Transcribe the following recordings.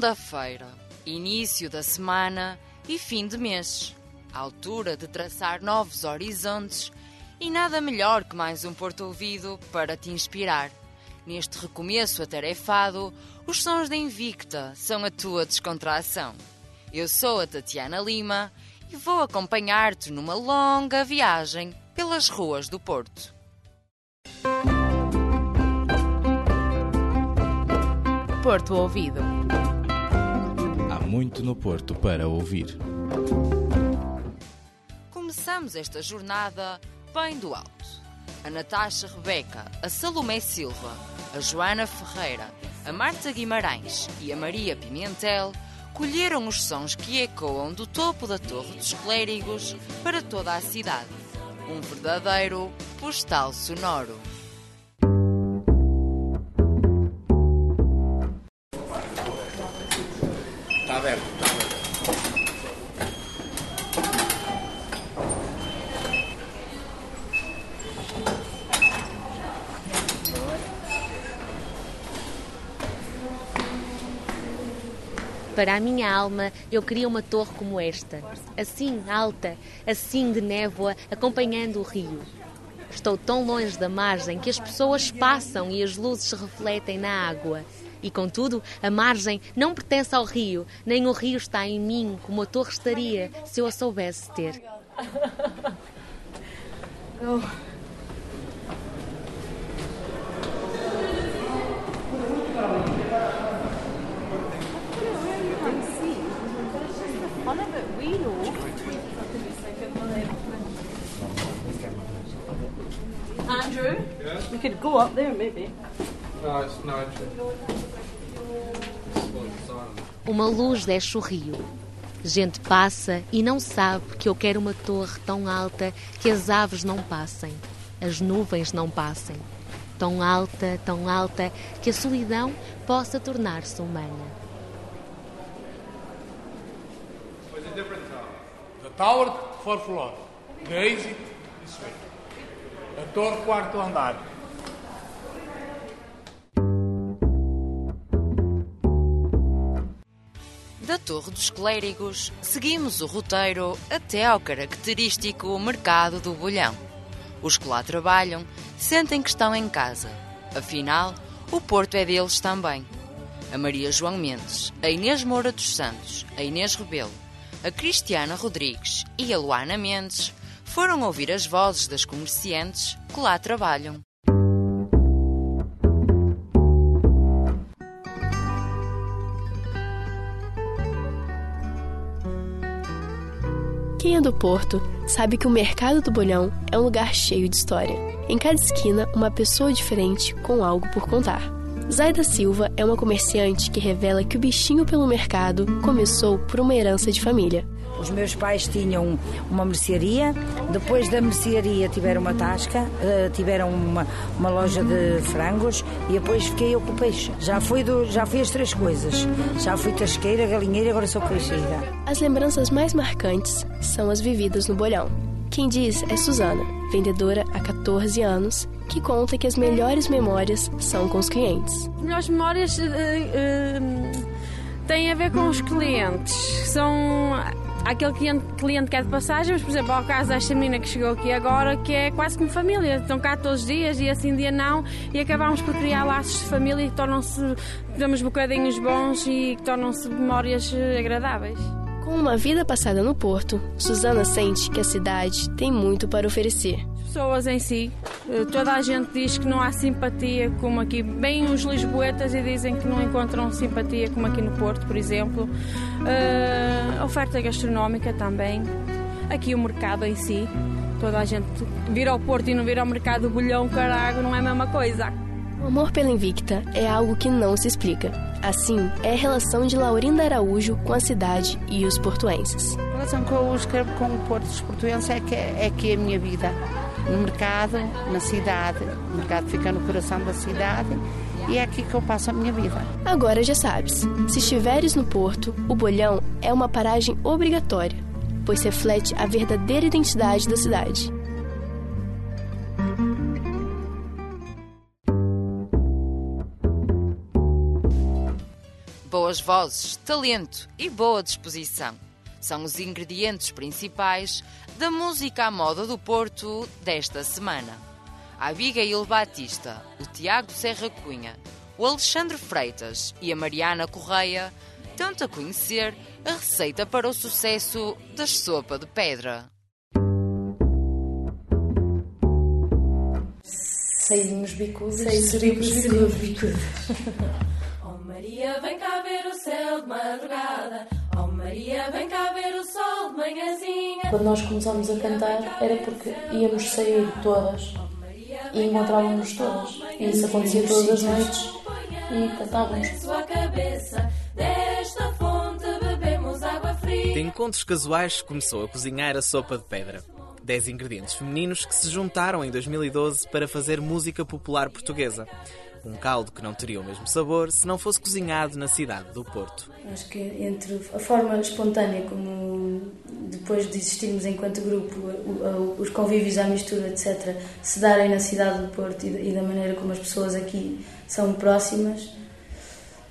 Segunda-feira, início da semana e fim de mês. Altura de traçar novos horizontes e nada melhor que mais um Porto Ouvido para te inspirar. Neste recomeço atarefado, os sons da Invicta são a tua descontração. Eu sou a Tatiana Lima e vou acompanhar-te numa longa viagem pelas ruas do Porto. Porto Ouvido. Muito no Porto para ouvir. Começamos esta jornada bem do alto. A Natasha Rebeca, a Salomé Silva, a Joana Ferreira, a Marta Guimarães e a Maria Pimentel colheram os sons que ecoam do topo da Torre dos Clérigos para toda a cidade. Um verdadeiro postal sonoro. Para a minha alma, eu queria uma torre como esta, assim alta, assim de névoa, acompanhando o rio. Estou tão longe da margem que as pessoas passam e as luzes se refletem na água. E contudo, a margem não pertence ao rio, nem o rio está em mim como a torre estaria se eu a soubesse ter. Andrew, could go up there maybe. No, it's no entry. Well, it's on. Uma luz desce o rio. Gente passa e não sabe que eu quero uma torre tão alta que as aves não passem, as nuvens não passem. Tão alta, tão alta, que a solidão possa tornar-se humana. The tower, fourth floor. The exit, this way. A torre, quarto andar. Torre dos Clérigos, seguimos o roteiro até ao característico Mercado do Bolhão. Os que lá trabalham sentem que estão em casa. Afinal, o Porto é deles também. A Maria João Mendes, a Inês Moura dos Santos, a Inês Rebelo, a Cristiana Rodrigues e a Luana Mendes foram ouvir as vozes das comerciantes que lá trabalham. Quem é do Porto sabe que o Mercado do Bolhão é um lugar cheio de história. Em cada esquina, uma pessoa diferente com algo por contar. Zaida Silva é uma comerciante que revela que o bichinho pelo mercado começou por uma herança de família. Os meus pais tinham uma mercearia, depois da mercearia tiveram uma tasca, eh, tiveram uma, uma loja de frangos e depois fiquei eu com o peixe. Já fui, do, já fui as três coisas. Já fui tasqueira, galinheira e agora sou peixeira. As lembranças mais marcantes são as vividas no bolhão. Quem diz é Suzana, vendedora há 14 anos, que conta que as melhores memórias são com os clientes. As melhores memórias eh, eh, têm a ver com os clientes. São aquele cliente, cliente que é de passagem, mas, por exemplo, ao caso desta menina que chegou aqui agora, que é quase como família. Estão cá todos os dias, dia sim, dia não, e acabamos por criar laços de família que tornam-se, damos bocadinhos bons e que tornam-se memórias eh, agradáveis. Com uma vida passada no Porto, Suzana sente que a cidade tem muito para oferecer. Pessoas em si, toda a gente diz que não há simpatia como aqui. Bem os lisboetas e dizem que não encontram simpatia como aqui no Porto, por exemplo. Eh, a oferta gastronómica também. Aqui o mercado em si. Toda a gente vir ao Porto e não vir ao mercado do bolhão, carago, não é a mesma coisa. O amor pela Invicta é algo que não se explica. Assim, é a relação de Laurinda Araújo com a cidade e os portuenses. A relação que eu escrevo com o Porto dos Portuenses é que é, que é a minha vida. No mercado, na cidade. O mercado fica no coração da cidade e é aqui que eu passo a minha vida. Agora já sabes, se estiveres no Porto, o Bolhão é uma paragem obrigatória, pois reflete a verdadeira identidade da cidade. boas vozes, talento e boa disposição. São os ingredientes principais da música à moda do Porto desta semana. A Abigail Batista, o Tiago Serra Cunha, o Alexandre Freitas e a Mariana Correia tentam conhecer a receita para o sucesso da sopa de pedra. Saímos bicudos, seríamos bicudos. oh Maria, vem cá ver o céu de madrugada. Oh Maria, vem cá manhãzinha. Quando nós começámos a cantar era porque íamos sair todas e encontrávamos todas. E isso acontecia todas as noites e cantávamos. De encontros casuais começou a cozinhar a sopa de pedra. Dez ingredientes femininos que se juntaram em 2012 para fazer música popular portuguesa. Um caldo que não teria o mesmo sabor se não fosse cozinhado na cidade do Porto. Acho que entre a forma espontânea como depois de existirmos enquanto grupo, os convívios à mistura, etc., se darem na cidade do Porto e da maneira como as pessoas aqui são próximas,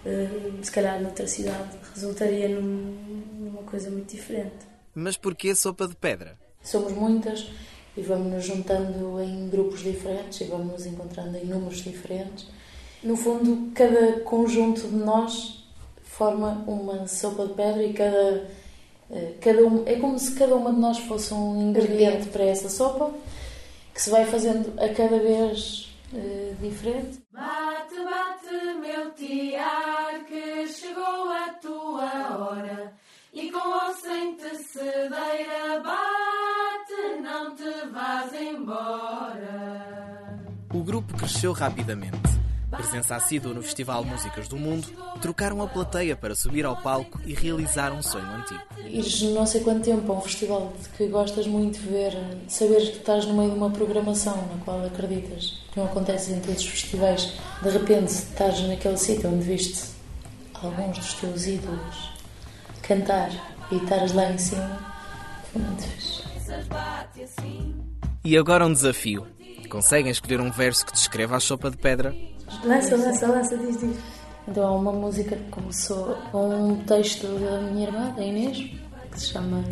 eh, se calhar noutra cidade resultaria numa coisa muito diferente. Mas porquê sopa de pedra? Somos muitas e vamos nos juntando em grupos diferentes e vamos nos encontrando em números diferentes. No fundo, cada conjunto de nós forma uma sopa de pedra e cada, eh, cada um, é como se cada uma de nós fosse um ingrediente para essa sopa que se vai fazendo a cada vez uh, diferente. Bate, bate, meu tiar, que chegou a tua hora e com ou sem tecedeira bate, não te vás embora. O grupo cresceu rapidamente. Presença assídua no Festival Músicas do Mundo, trocaram a plateia para subir ao palco e realizar um sonho antigo. Ires não sei quanto tempo a um festival que gostas muito de ver, saberes que estás no meio de uma programação na qual acreditas, que não acontece em todos os festivais, de repente estás naquele sítio onde viste alguns dos teus ídolos cantar e estares lá em cima, foi muito fixe. E agora um desafio. Conseguem escolher um verso que descreva a sopa de pedra? Lança, lança, lança, diz, diz. Então há uma música que começou com um texto da minha irmã, da Inês, que se chama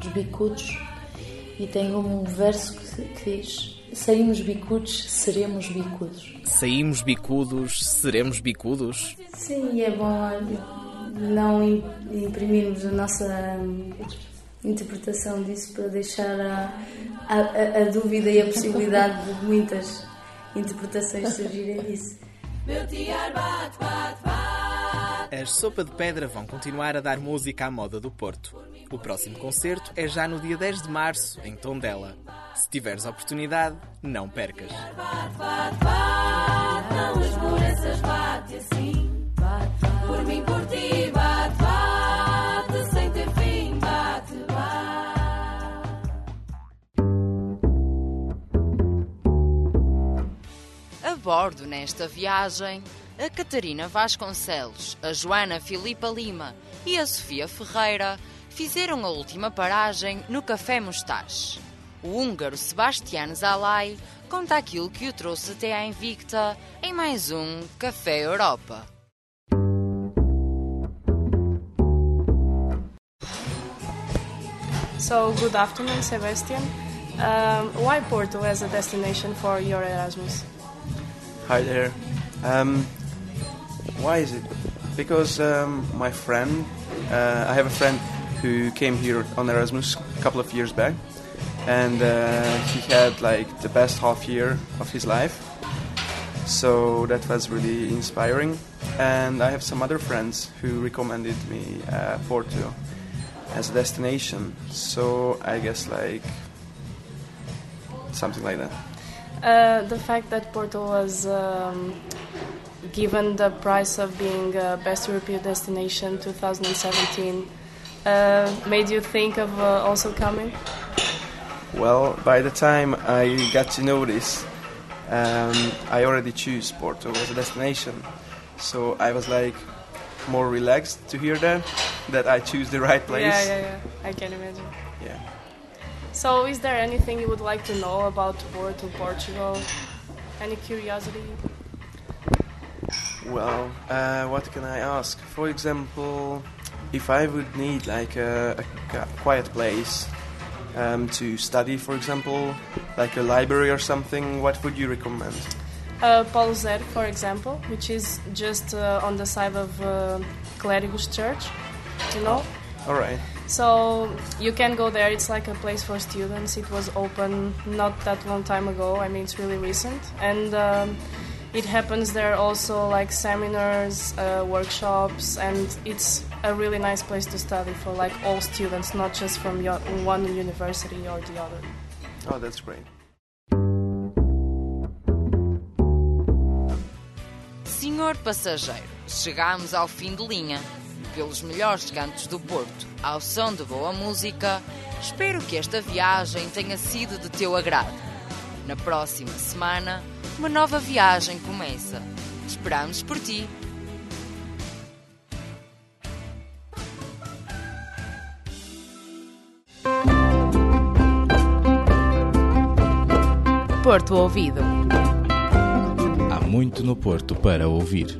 Os Bicudos, e tem um verso que, que diz: Saímos bicudos, seremos bicudos. Saímos bicudos, seremos bicudos? Sim, é bom não imprimirmos a nossa interpretação disso para deixar a, a, a dúvida e a possibilidade de muitas interpretações surgirem disso. As Sopa de Pedra vão continuar a dar música à moda do Porto. O próximo concerto é já no dia 10 de março, em Tondela. Se tiveres oportunidade, não percas. Não escureças, bate assim. Por mim, por ti, bordo nesta viagem, a Catarina Vasconcelos, a Joana Filipa Lima e a Sofia Ferreira fizeram a última paragem no Café Mustache. O húngaro Sebastián Zalai conta aquilo que o trouxe até à Invicta em mais um Café Europa. So, good afternoon, Sebastian. Um, why Porto as a destination for your Erasmus? Hi there. Um, why is it? Because um, my friend, uh, I have a friend who came here on Erasmus a couple of years back, and uh, he had like the best half year of his life. So that was really inspiring. And I have some other friends who recommended me uh, Porto as a destination. So I guess like something like that. Uh, the fact that Porto was um, given the prize of being uh, best European destination 2017 uh, made you think of uh, also coming? Well, by the time I got to know this, um, I already chose Porto as a destination. So I was like more relaxed to hear that that I choose the right place. Yeah, yeah, yeah. I can imagine. Yeah. So, is there anything you would like to know about Porto, Portugal? Any curiosity? Well, uh, what can I ask? For example, if I would need like a, a quiet place um, to study, for example, like a library or something, what would you recommend? Uh, Paulo Zero, for example, which is just uh, on the side of uh, Clérigos Church, you know. All right. So you can go there. It's like a place for students. It was open not that long time ago. I mean, it's really recent, and um, it happens there also like seminars, uh, workshops, and it's a really nice place to study for like all students, not just from yo- one university or the other. Oh, that's great. Senhor passageiro, chegamos ao fim de linha. Pelos melhores cantos do Porto, ao som de boa música, espero que esta viagem tenha sido de teu agrado. Na próxima semana, uma nova viagem começa. Esperamos por ti. Porto Ouvido. Há muito no Porto para ouvir.